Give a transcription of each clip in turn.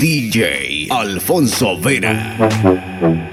DJ Alfonso Vera.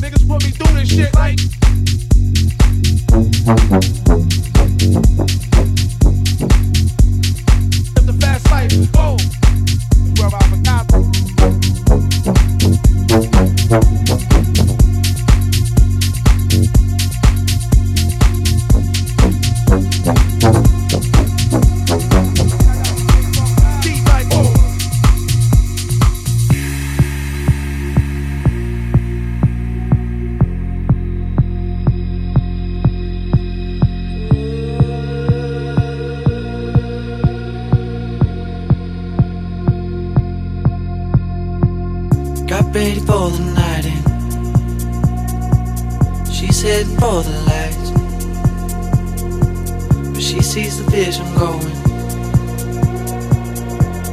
Niggas put me through this shit like.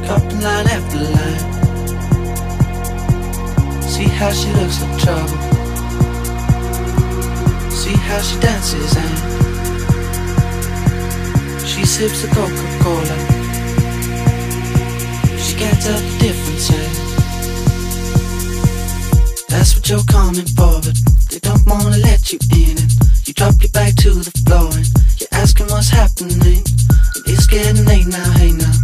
Cupping line after line. See how she looks like trouble. See how she dances and she sips a Coca-Cola. She can't tell the difference. That's what you're coming for, but they don't wanna let you in. And you drop your back to the floor and you're asking what's happening. And it's getting late now, hey now.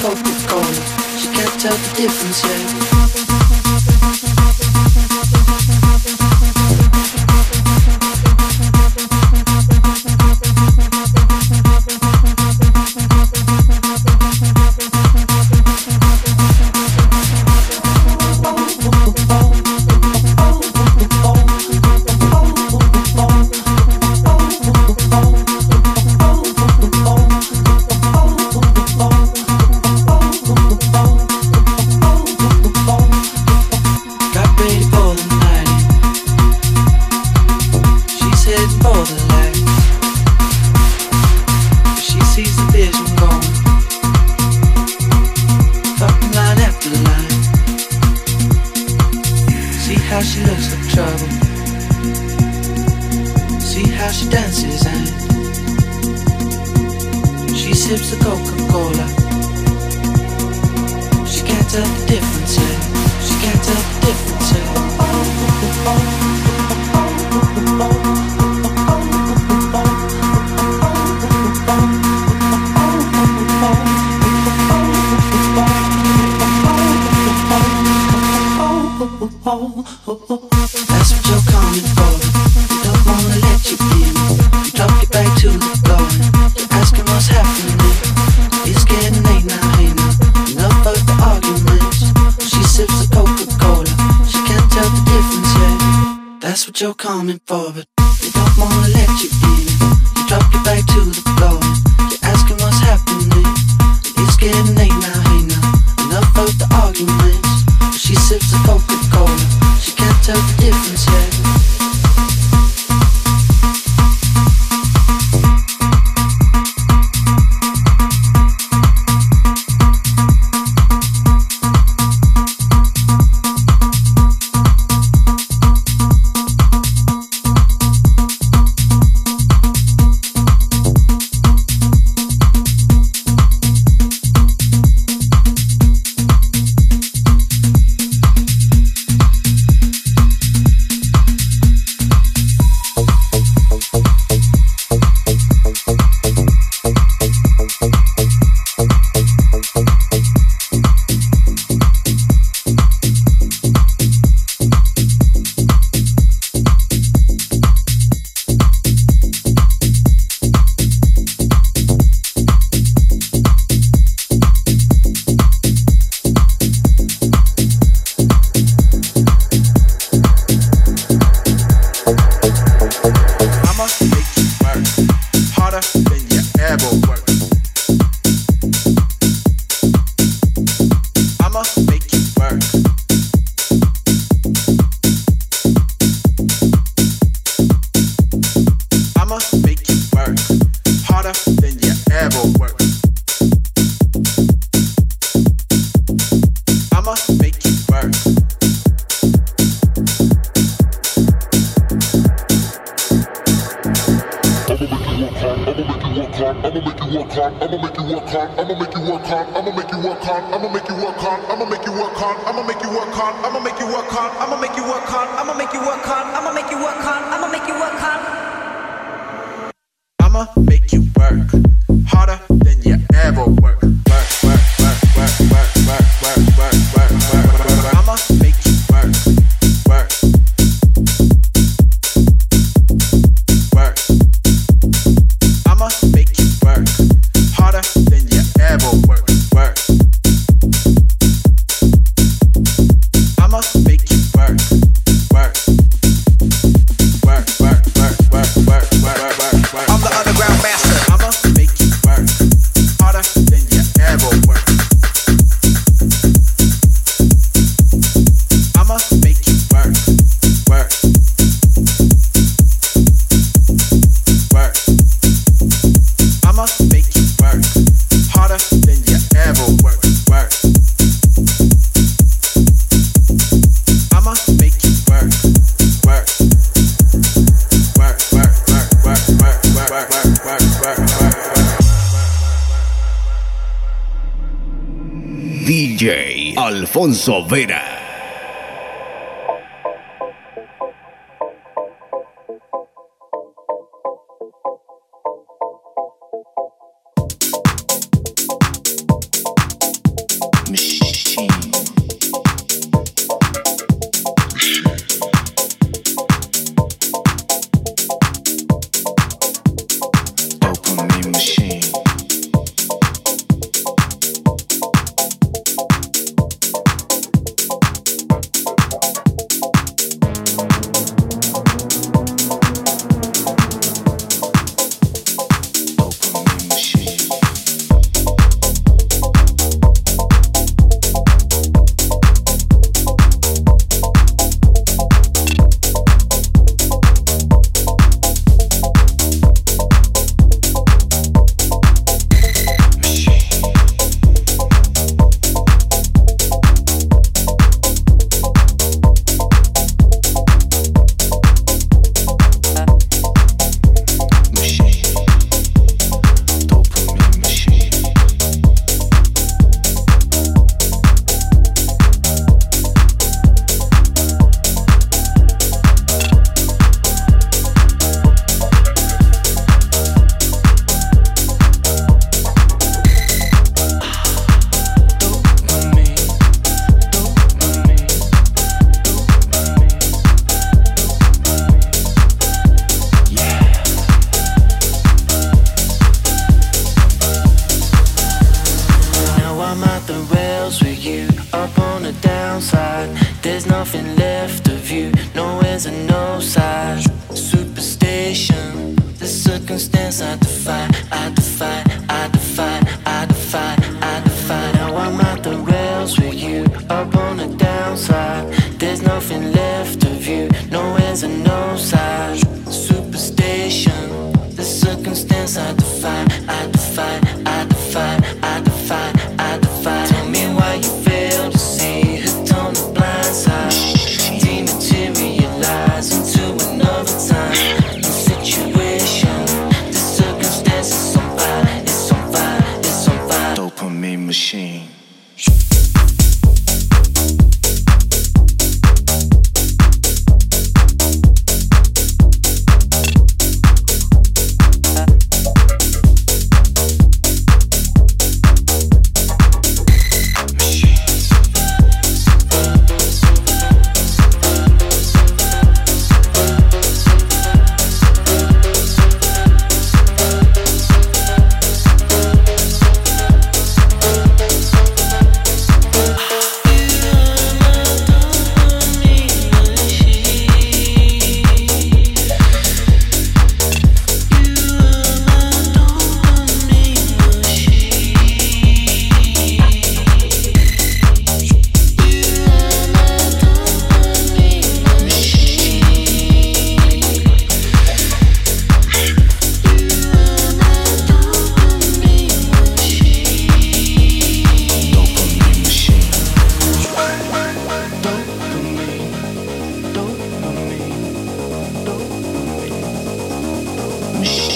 The Coca She can't tell the difference yet. sips of Coca-Cola. She can't tell the difference yet. She can't tell the difference yet. Oh, oh, oh. oh, oh, oh you're coming forward. DJ Alfonso Vera. There's nothing left of you, no ends and no sides. Superstition, the circumstance I defy, I defy. machine.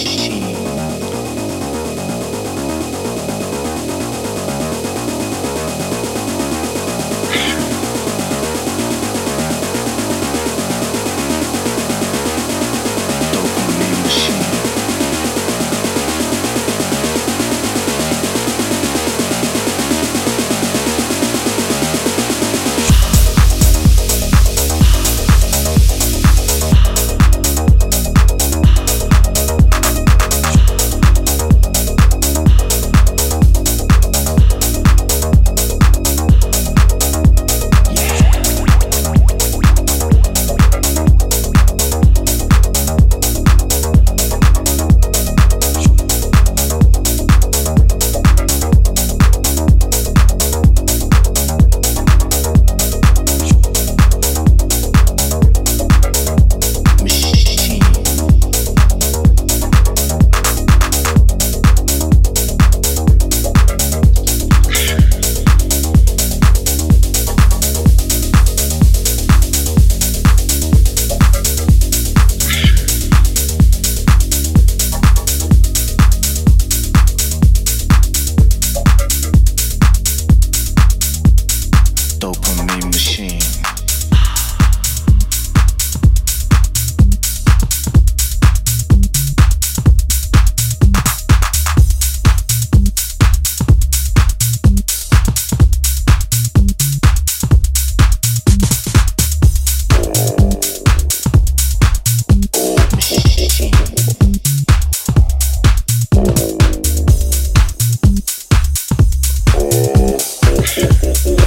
oh.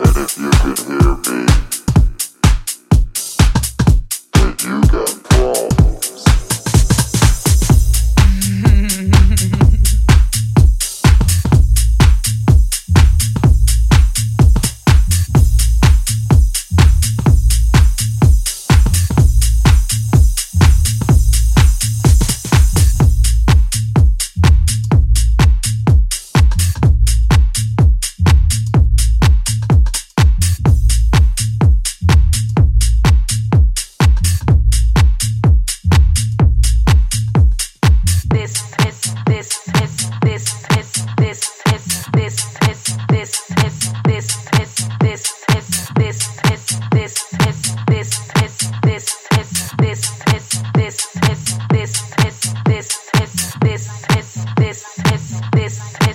And if you could hear me. this.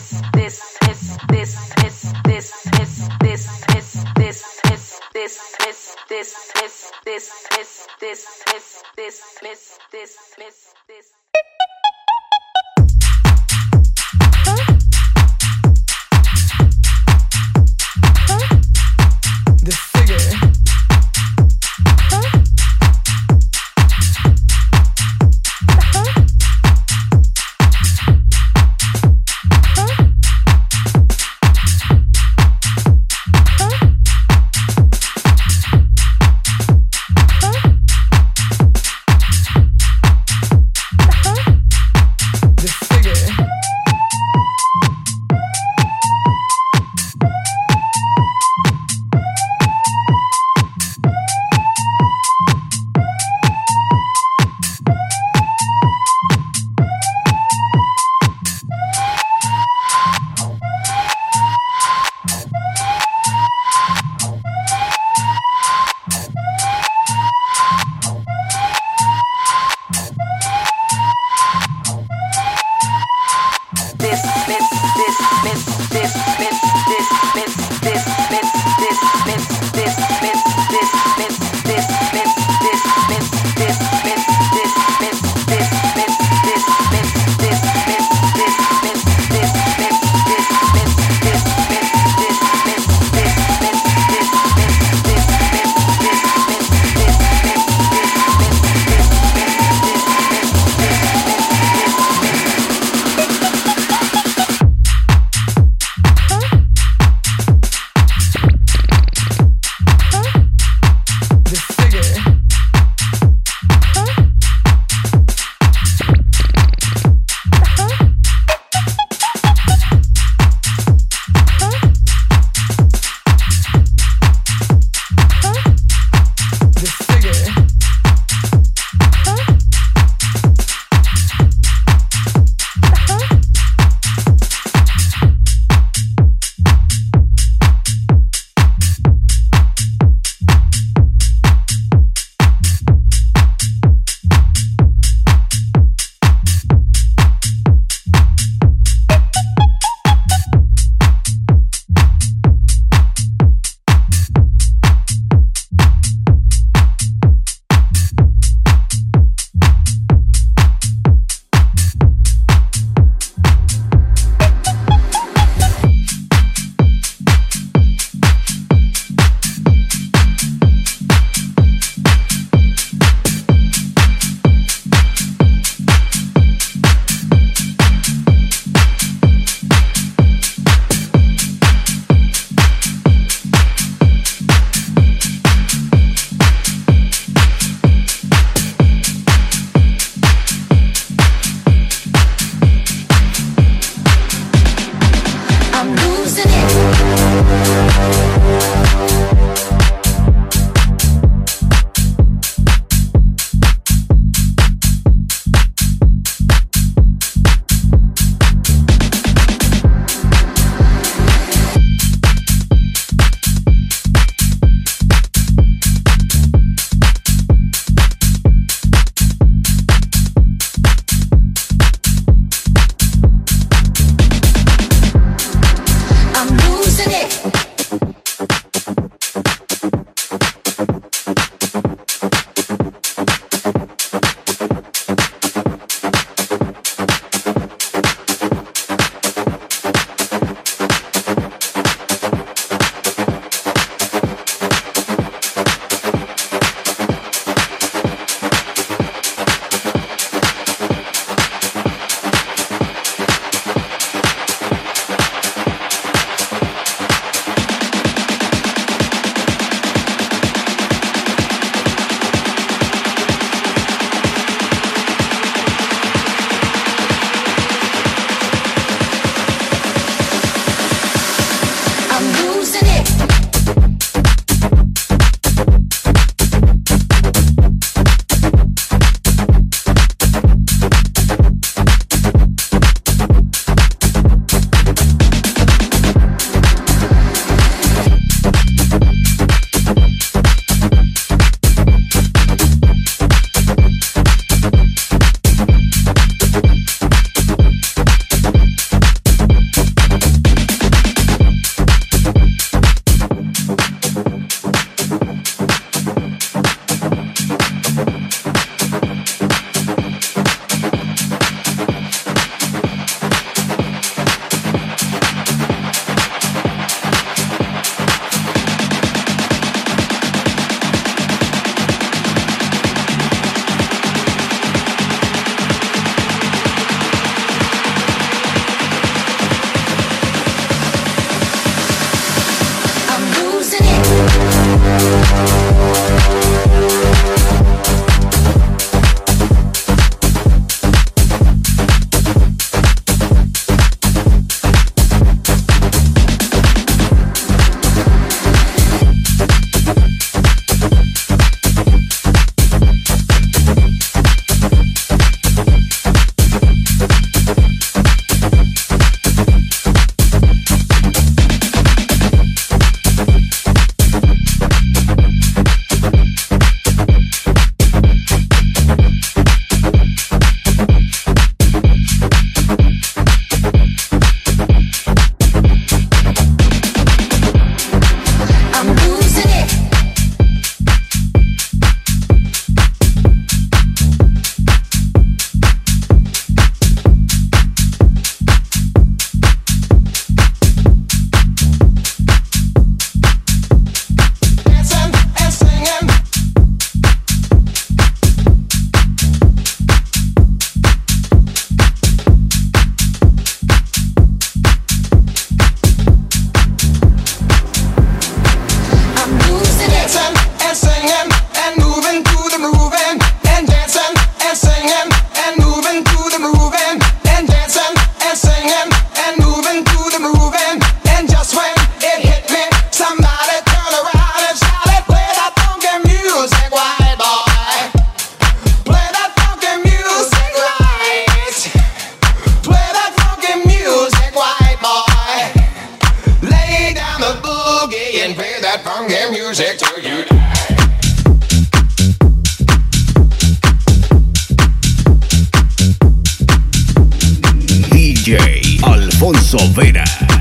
Alfonso Vera.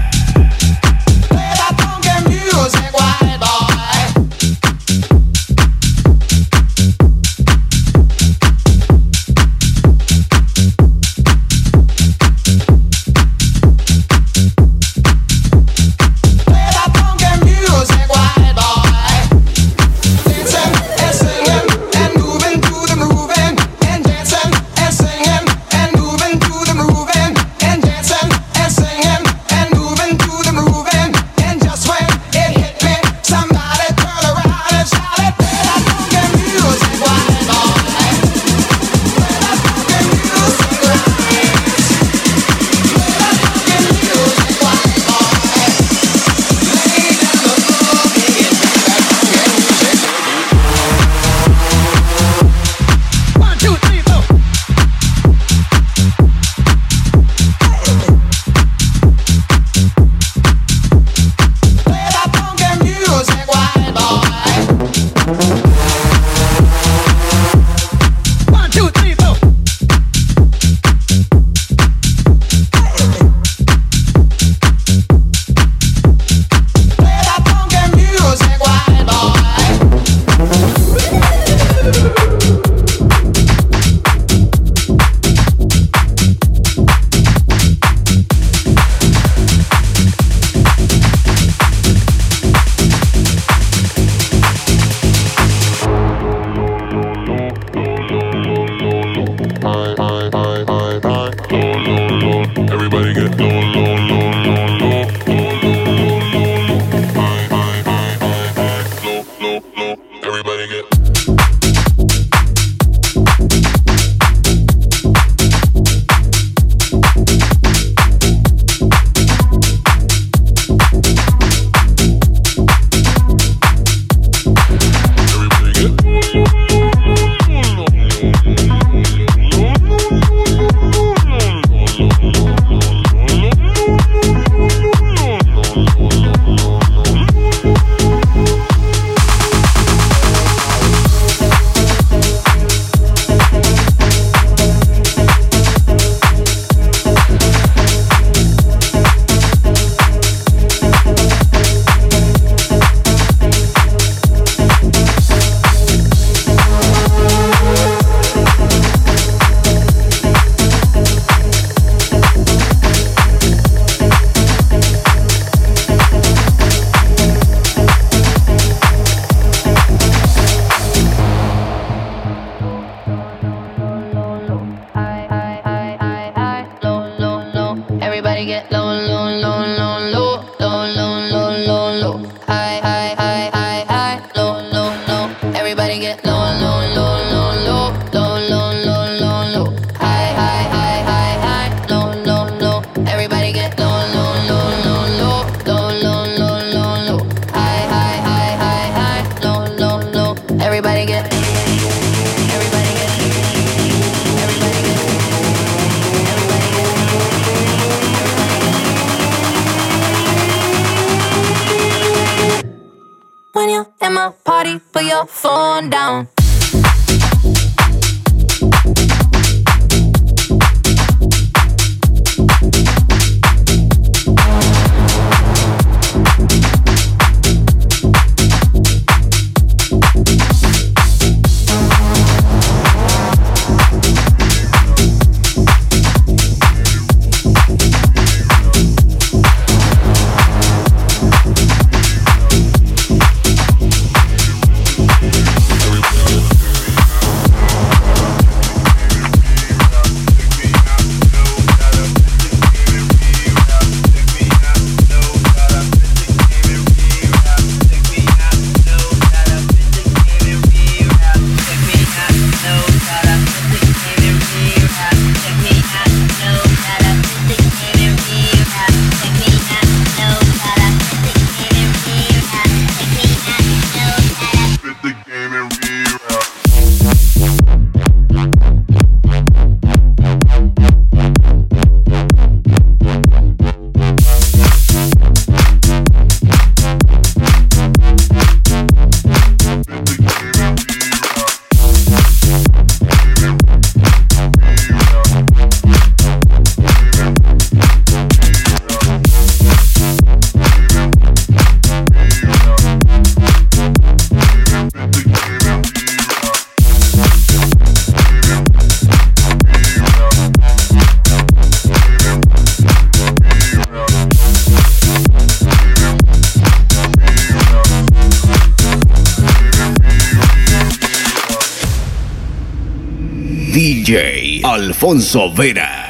Alfonso Vera.